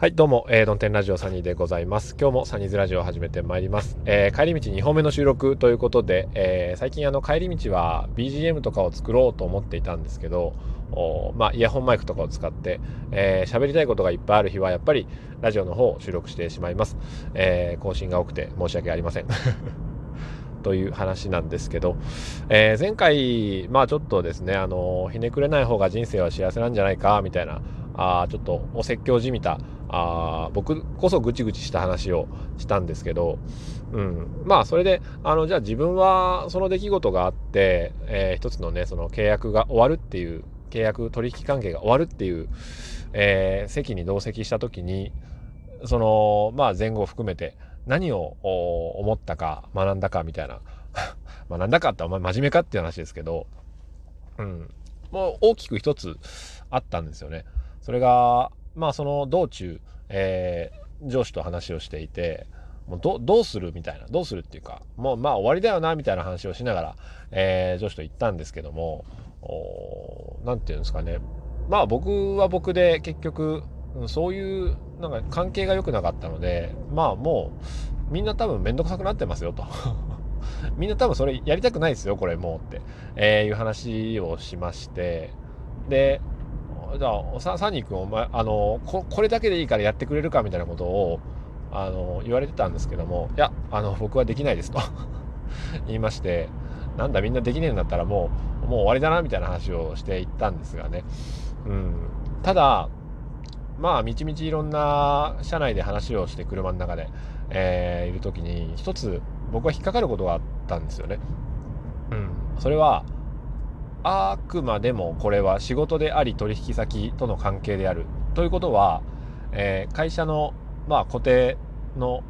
はいどうも、えー、ドンテンラジオサニーでございます。今日もサニーズラジオを始めてまいります、えー、帰り道2本目の収録ということで、えー、最近あの帰り道は BGM とかを作ろうと思っていたんですけどまあイヤホンマイクとかを使って喋、えー、りたいことがいっぱいある日はやっぱりラジオの方を収録してしまいます、えー、更新が多くて申し訳ありません。という話なんですけど、えー、前回まあちょっとですねあのひねくれない方が人生は幸せなんじゃないかみたいなあちょっとお説教じみたあ僕こそぐちぐちした話をしたんですけど、うん、まあそれであのじゃあ自分はその出来事があって、えー、一つのねその契約が終わるっていう契約取引関係が終わるっていう、えー、席に同席した時にそのまあ前後含めて何を思ったか学んだかみたいな 学んだかってお前真面目かっていう話ですけど、うん、もう大きく一つあったんですよね。それがまあその道中、えー、上司と話をしていてもうどどうするみたいなどうするっていうかもうまあ終わりだよなみたいな話をしながら、えー、上司と言ったんですけども何て言うんですかね。まあ僕は僕で結局そういうなんか関係が良くなかったのでまあもうみんな多分面倒くさくなってますよと。みんな多分それやりたくないですよこれもうって、えー、いう話をしましてでじゃあササニー君お前あのここれだけでいいからやってくれるかみたいなことをあの言われてたんですけどもいやあの僕はできないですと 言いましてなんだみんなできねえんだったらもうもう終わりだなみたいな話をしていったんですがね、うん、ただまあみちみちいろんな車内で話をして車の中で、えー、いる時に一つ僕は引っかかることがあったんですよね。うん、それはあくまでもこれは仕事であり取引先との関係であるということは、えー、会社の、まあ、固定の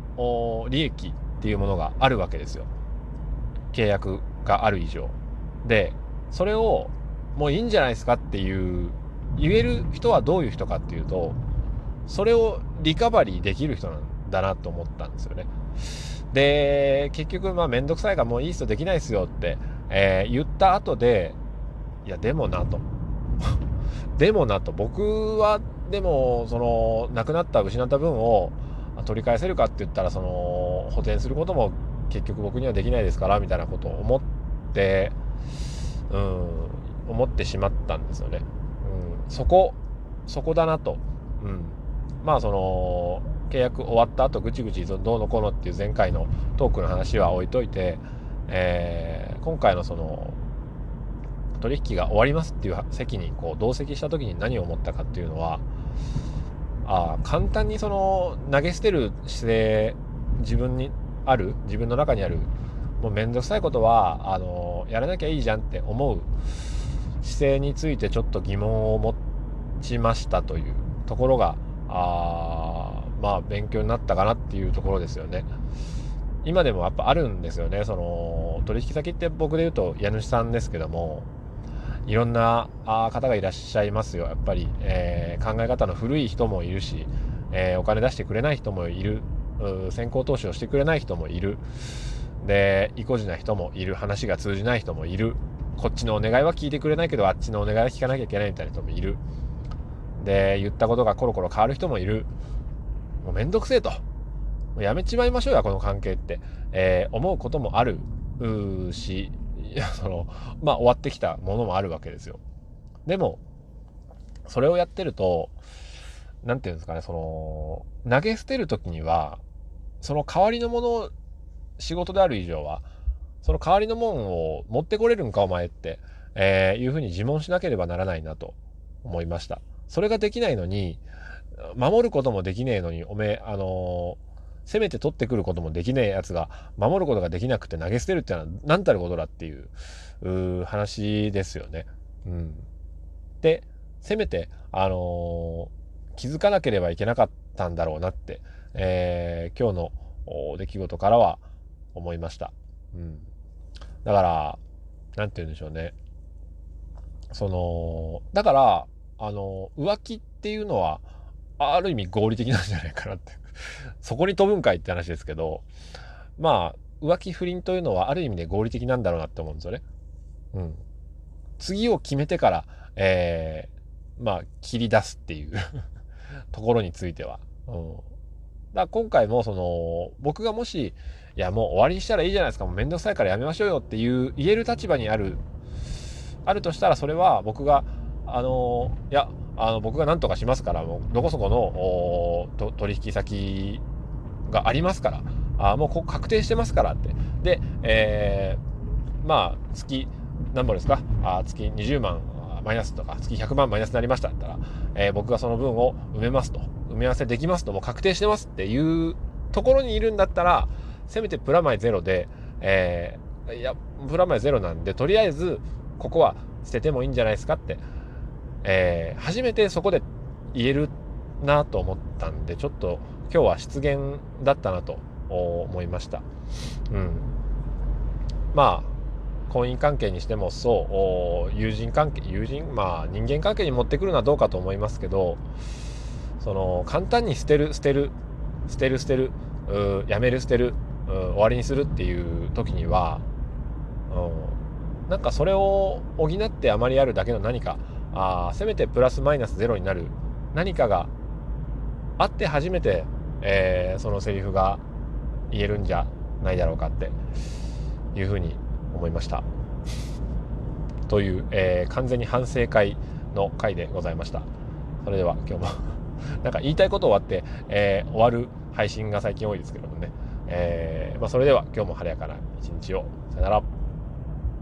利益っていうものがあるわけですよ。契約がある以上。でそれをもういいんじゃないですかっていう言える人はどういう人かっていうとそれをリカバリーできる人なんだなと思ったんですよね。で結局まあ面倒くさいからもういい人できないですよって、えー、言った後でいやでもなと でもなと僕はでもその亡くなった失った分を取り返せるかって言ったらその補填することも結局僕にはできないですからみたいなことを思ってうん思ってしまったんですよね。うん、そこそこだなと。うん、まあその契約終わった後ぐちぐちどうのこうのっていう前回のトークの話は置いといて、えー、今回のその取引が終わりますっていう席にこう同席した時に何を思ったかっていうのはあ簡単にその投げ捨てる姿勢自分にある自分の中にあるもう面倒くさいことはあのやらなきゃいいじゃんって思う姿勢についてちょっと疑問を持ちましたというところがあまあ勉強になったかなっていうところですよね。今でもやっぱあるんですよねその取引先って僕で言うと家主さんですけどもいろんな方がいらっしゃいますよ。やっぱり、えー、考え方の古い人もいるし、えー、お金出してくれない人もいる。先行投資をしてくれない人もいる。で意固地な人もいる。話が通じない人もいる。こっちのお願いは聞いてくれないけどあっちのお願いは聞かなきゃいけないみたいな人もいる。で言ったことがコロコロ変わる人もいる。もうめんどくせえと。もうやめちまいましょうやこの関係って、えー、思うこともあるしいやそのまあ終わってきたものもあるわけですよ。でもそれをやってると何て言うんですかねその投げ捨てる時にはその代わりのもの仕事である以上はその代わりのもんを持ってこれるんかお前って、えー、いうふうに自問しなければならないなと思いました。それができないのに守ることもできねえのにおめえあのー攻めて取ってくることもできねえやつが守ることができなくて投げ捨てるっていうのは何たることだっていう話ですよね。うん、でせめて、あのー、気づかなければいけなかったんだろうなって、えー、今日の出来事からは思いました。うん、だから何て言うんでしょうね。そのだからあの浮気っていうのはある意味合理的なんじゃないかなってそこに飛ぶんかいって話ですけど、まあ、浮気不倫というのはある意味で合理的なんだろうなって思うんですよね。うん。次を決めてから、えー、まあ、切り出すっていう ところについては。うん、だ今回もその僕がもしいやもう終わりにしたらいいじゃないですかもうめんどくさいからやめましょうよっていう言える立場にあるあるとしたらそれは僕があのいやあの僕が何とかしますからもうどこそこの取引先がありますからあもうこ確定してますからって。で、えー、まあ月何本ですか？あ月20万マイナスとか月100万マイナスになりましたったら、えー、僕がその分を埋めますと。埋め合わせできますと。もう確定してますっていうところにいるんだったらせめてプラマイゼロで、えー、いやプラマイゼロなんでとりあえずここは捨ててもいいんじゃないですかって、えー、初めてそこで言えるなと思ったんでちょっと今日は失言だったなと思いました。うん、まあ婚姻関係にしてもそう友人関係友人まあ人間関係に持ってくるのはどうかと思いますけどその簡単に捨てる捨てる捨てる捨てるやめる捨てる終わりにするっていう時には、うん、なんかそれを補ってあまりあるだけの何かあせめてプラスマイナスゼロになる何かがあって初めて、えー、そのセリフが言えるんじゃないだろうかっていうふうに思いました。という、えー、完全に反省会の回でございました。それでは今日も なんか言いたいこと終わって、えー、終わる配信が最近多いですけどもね。えー、まあ、それでは今日も晴れやかな一日を。さよなら。